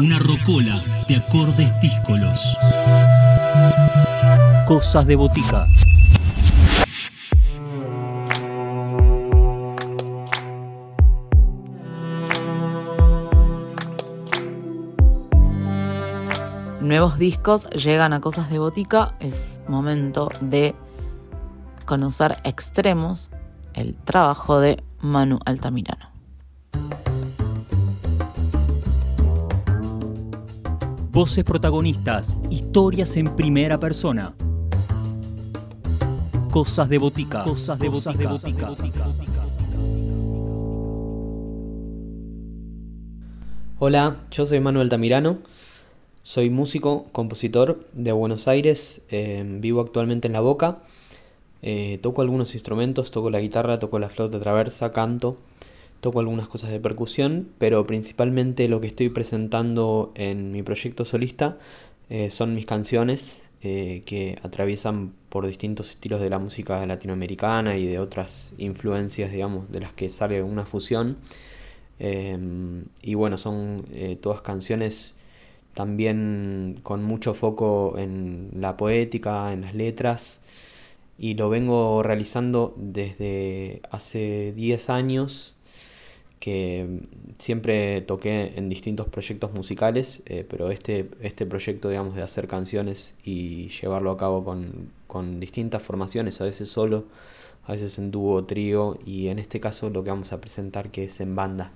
Una rocola de acordes díscolos. Cosas de botica. Nuevos discos llegan a Cosas de Botica. Es momento de conocer extremos, el trabajo de Manu Altamirano. Voces protagonistas, historias en primera persona. Cosas de botica. Cosas de botica. Hola, yo soy Manuel Altamirano. Soy músico, compositor de Buenos Aires. eh, vivo actualmente en La Boca. eh, toco algunos instrumentos, toco la guitarra, toco la flauta traversa, canto. Toco algunas cosas de percusión, pero principalmente lo que estoy presentando en mi proyecto solista eh, son mis canciones eh, que atraviesan por distintos estilos de la música latinoamericana y de otras influencias, digamos, de las que sale una fusión. Em, y bueno, son eh, todas canciones también con mucho foco en la poética, en las letras, y lo vengo realizando desde hace 10 años que siempre toqué en distintos proyectos musicales, eh, pero este, este proyecto, digamos, de hacer canciones y llevarlo a cabo con, con distintas formaciones, a veces solo, a veces en dúo, trío, y en este caso lo que vamos a presentar que es en banda.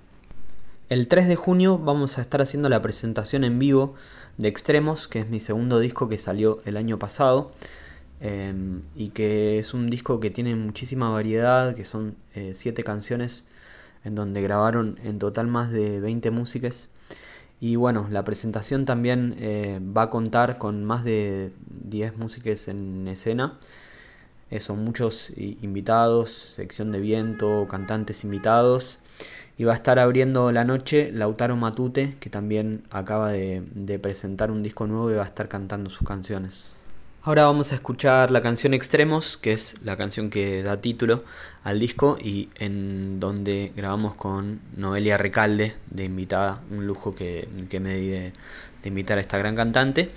El 3 de junio vamos a estar haciendo la presentación en vivo de Extremos, que es mi segundo disco que salió el año pasado. eh, y que es un disco que tiene muchísima variedad, que son 7 canciones en donde grabaron en total más de 20 músicas. Y bueno, la presentación también eh, va a contar con más de 10 músicas en escena. Son muchos invitados, sección de viento, cantantes invitados. Y va a estar abriendo la noche Lautaro Matute, que también acaba de, de presentar un disco nuevo y va a estar cantando sus canciones. Ahora vamos a escuchar la canción Extremos, que es la canción que da título al disco y en donde grabamos con Noelia Recalde de invitada, un lujo que, que me di de, invitar a esta gran cantante.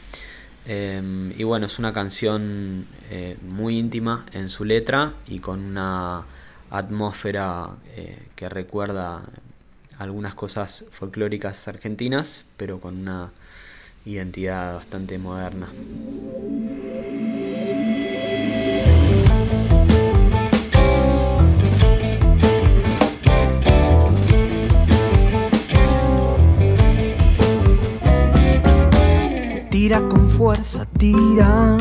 Eh, y bueno, es una canción eh, muy íntima en su letra y con una atmósfera eh, que recuerda algunas cosas folclóricas argentinas, pero con una identidad bastante moderna. Tira con fuerza, tira.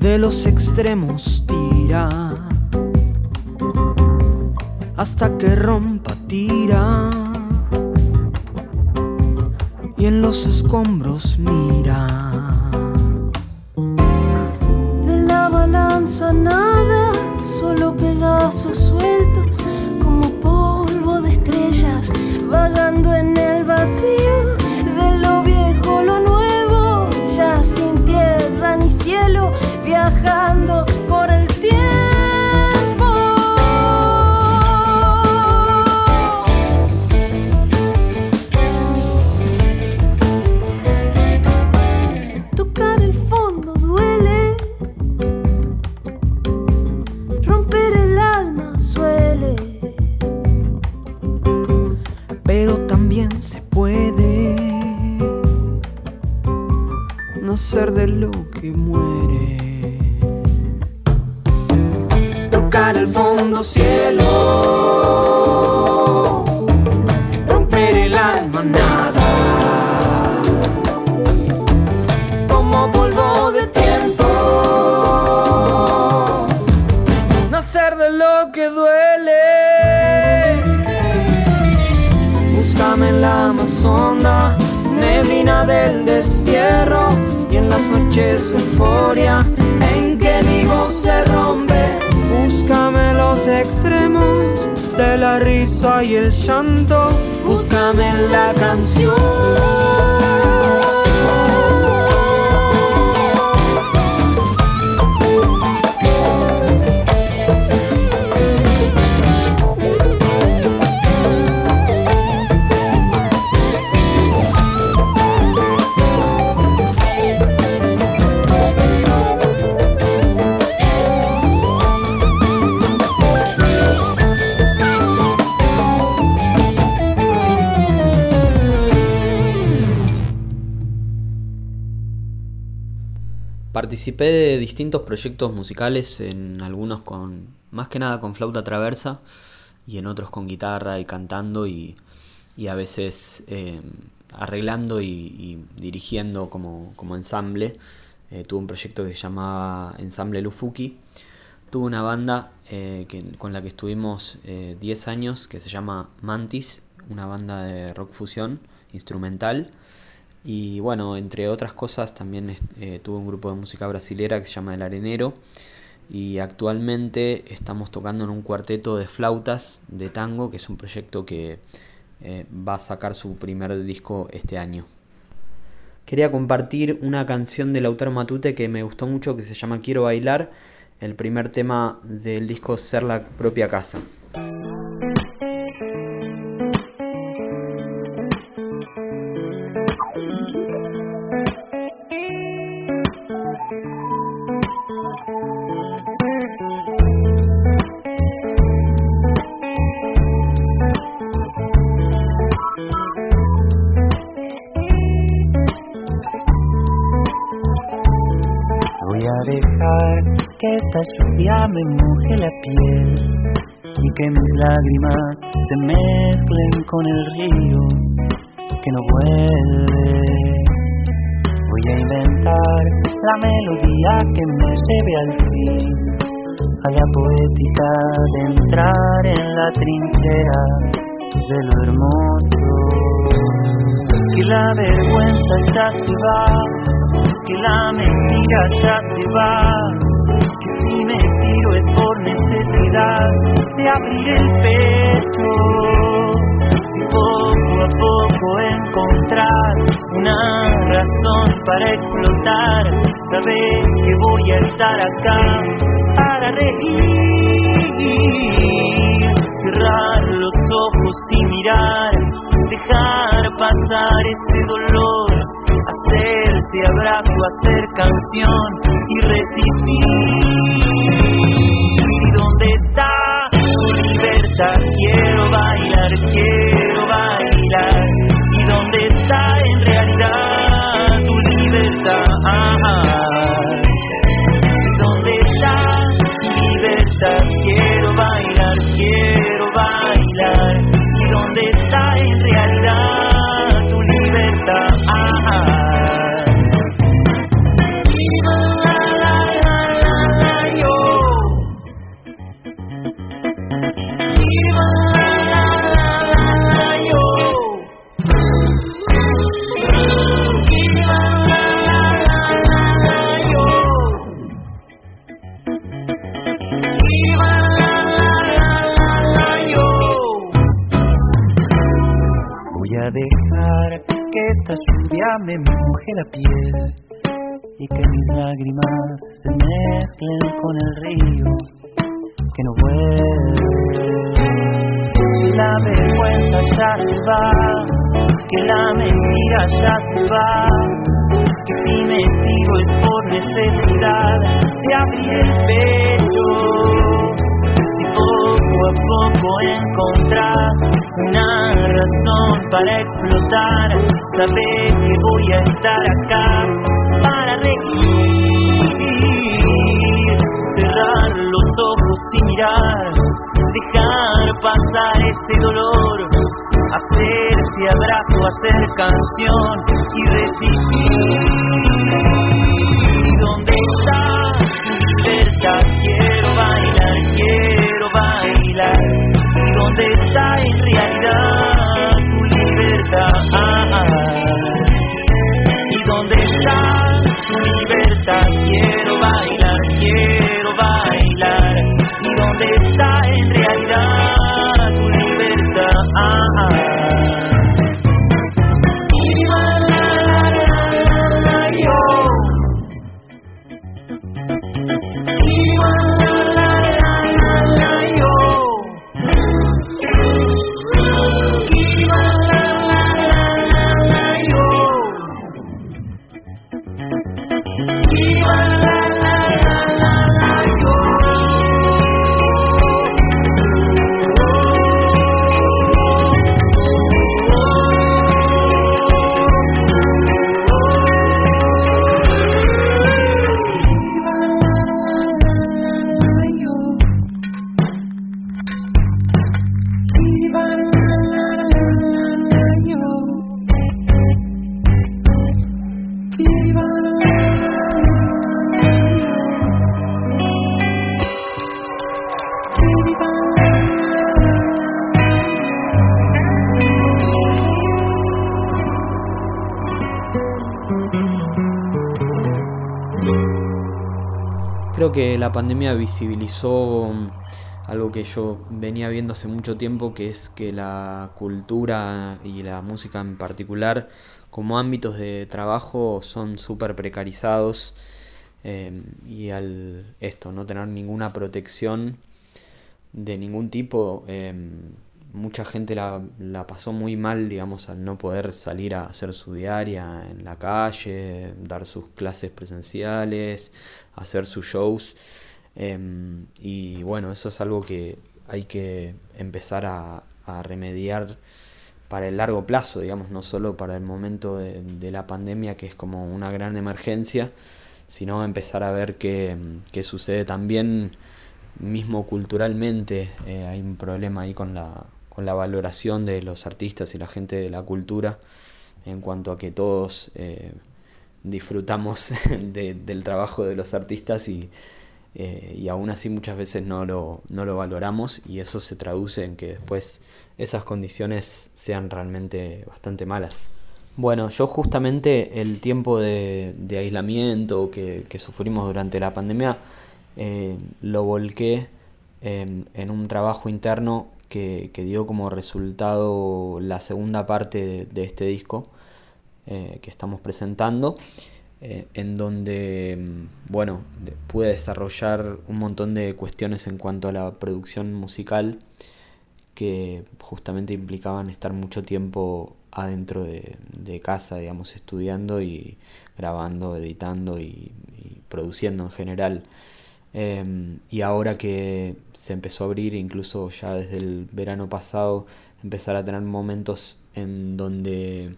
De los extremos, tira. Hasta que rompa, tira. Los escombros, mira. De la balanza nada, solo pedazos sueltos como polvo de estrellas vagando en el vacío. De lo viejo lo nuevo, ya sin tierra ni cielo, viajando por Amazonda, neblina del destierro y en las noches euforia en que mi voz se rompe. Búscame los extremos de la risa y el llanto. Búscame la canción. Participé de distintos proyectos musicales, en algunos con más que nada con flauta traversa y en otros con guitarra y cantando y, a veces eh, arreglando y, dirigiendo como, ensamble. Eh, tuve un proyecto que se llamaba Ensamble Lufuki. Tuve una banda eh, con la que estuvimos 10 años que se llama Mantis, una banda de rock fusión instrumental. Y bueno, entre otras cosas también eh, tuve un grupo de música brasilera que se llama El Arenero. Y actualmente estamos tocando en un cuarteto de flautas de tango, que es un proyecto que eh, va a sacar su primer disco este año. Quería compartir una canción de Lautaro Matute que me gustó mucho, que se llama Quiero bailar, el primer tema del disco Ser la propia casa. Esta lluvia me moje la piel y que mis lágrimas se mezclen con el río que no vuelve. Voy a inventar la melodía que me lleve al fin a la poética de entrar en la trinchera de lo hermoso. Que la vergüenza ya se va, que la mentira ya se va. Si me tiro es por necesidad de abrir el pecho. Si poco a poco encontrar una razón para explotar, saber que voy a estar acá para reír, cerrar los ojos y mirar, dejar pasar ese dolor hacerse abrazo, hacer canción y resistir. Que la mentira ya se va, que si me sigo es por necesidad de abrir el pecho poco a poco encontrar una razón para explotar. Saber que voy a estar acá para reír, cerrar los ojos y mirar, hacerse abrazo, hacer canción y resistir. Que la pandemia visibilizó mm, algo que yo venía viendo hace mucho tiempo, que es que la cultura y la música en particular, como ámbitos de trabajo, son súper precarizados. eh, y al esto, no tener ninguna protección de ningún tipo, eh, mucha gente la, la pasó muy mal, digamos, al no poder salir a hacer su diaria en la calle, dar sus clases presenciales, hacer sus shows. Em, y bueno, eso es algo que hay que empezar a, a remediar para el largo plazo, digamos, no solo para el momento de, de la pandemia, que es como una gran emergencia, sino empezar a ver qué, qué sucede también, mismo culturalmente, eh, hay un problema ahí con la, con la valoración de los artistas y la gente de la cultura, en cuanto a que todos eh, disfrutamos de- del trabajo de los artistas y, eh, y aún así muchas veces no lo, no lo valoramos y eso se traduce en que después esas condiciones sean realmente bastante malas. Bueno, yo justamente el tiempo de, aislamiento que, sufrimos durante la pandemia eh, lo volqué en, en un trabajo interno que, que dio como resultado la segunda parte de, este disco eh, que estamos presentando, eh, en donde, mm, bueno, de- pude desarrollar un montón de cuestiones en cuanto a la producción musical que justamente implicaban estar mucho tiempo adentro de, de casa, digamos, estudiando y grabando, editando y produciendo en general. Em, y ahora que se empezó a abrir, incluso ya desde el verano pasado, empezar a tener momentos en donde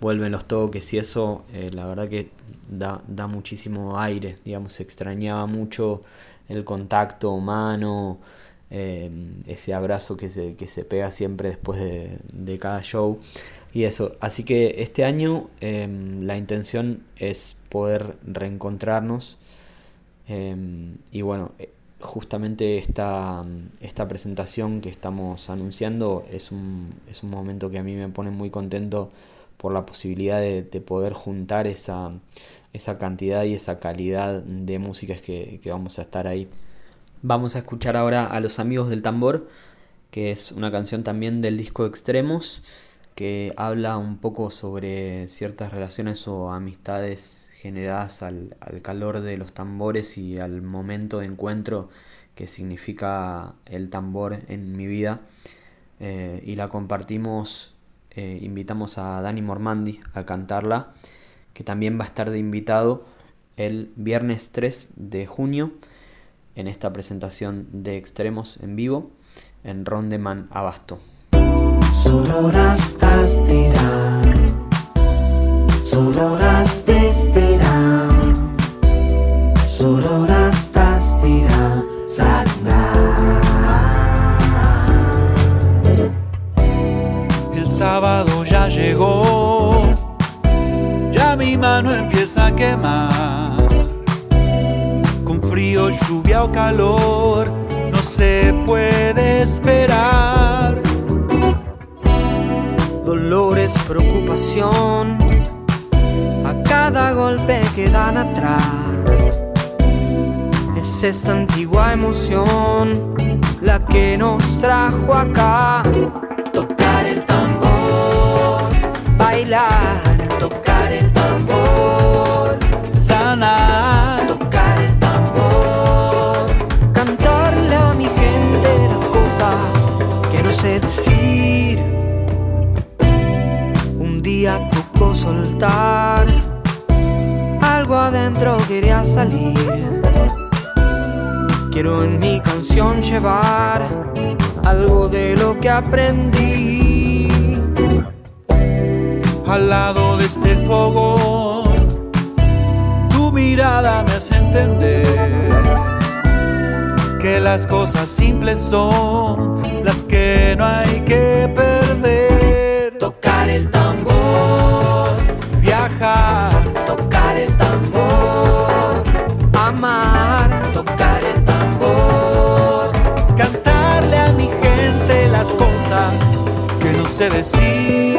vuelven los toques y eso, eh, la verdad que da, da muchísimo aire, digamos, se extrañaba mucho el contacto humano, eh, ese abrazo que se, que se pega siempre después de, de cada show y eso. Así que este año em, la intención es poder reencontrarnos em, y bueno, eh, justamente esta, esta presentación que estamos anunciando es un, es un momento que a mí me pone muy contento por la posibilidad de, de poder juntar esa, esa cantidad y esa calidad de músicas que vamos a estar ahí. Vamos a escuchar ahora a Los Amigos del Tambor, que es una canción también del disco Extremos, que habla un poco sobre ciertas relaciones o amistades generadas al, al calor de los tambores y al momento de encuentro que significa el tambor en mi vida. Eh, y la compartimos, eh, invitamos a Dani Mormandi a cantarla, que también va a estar de invitado el viernes 3 de junio en esta presentación de Extremos en vivo en Rondeman Abasto. Sororastastira Sororastestira Sororastastira Sagna El sábado ya llegó, ya mi mano empieza a quemar. Con frío, lluvia o calor, no se puede esperar. Dolores, preocupación cada golpe que dan atrás. Es esa antigua emoción La que nos trajo acá. Tocar el tambor Bailar Tocar el tambor Sanar, Tocar el tambor Cantarle a mi gente las cosas que no sé decir. Un día tocó soltar Adentro quería salir. Quiero en mi canción llevar Algo de lo que aprendí. Al lado de este fogón, tu mirada me hace entender que las cosas simples son las que no hay que perder. Tocar el tambor que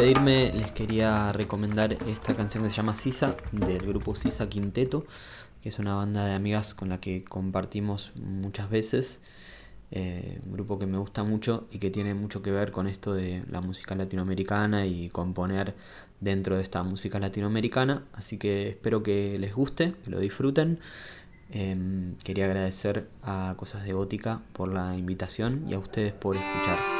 despedirme les quería recomendar esta canción que se llama Sisa del grupo Sisa Quinteto, que es una banda de amigas con la que compartimos muchas veces. Eh, un grupo que me gusta mucho y que tiene mucho que ver con esto de la música latinoamericana y componer dentro de esta música latinoamericana. Así que espero que les guste, que lo disfruten. Em, quería agradecer a Cosas de Gótica por la invitación y a ustedes por escuchar.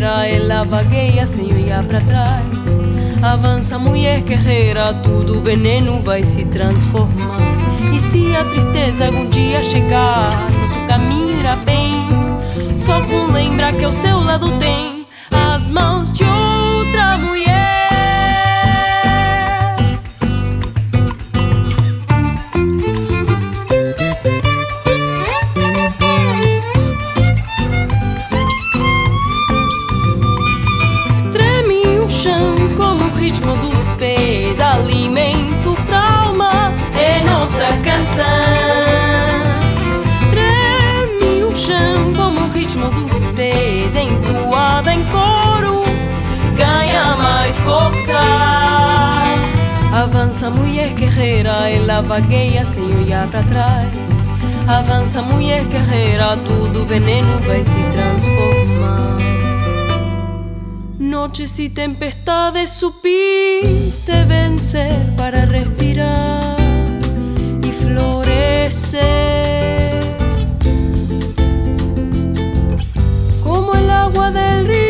Guerreira, ela vagueia sem olhar pra trás. Avança, mulher guerreira, tudo veneno vai se transformar. E se a tristeza algum dia chegar, nosso caminho irá bem. Só com lembrar que ao seu lado tem as mãos Avança, mulher guerreira, ela vagueia sem olhar pra trás. Avança, mulher guerreira, tudo veneno vai se transformar. Noches y tempestades supiste vencer para respirar y florecer. Como el agua del río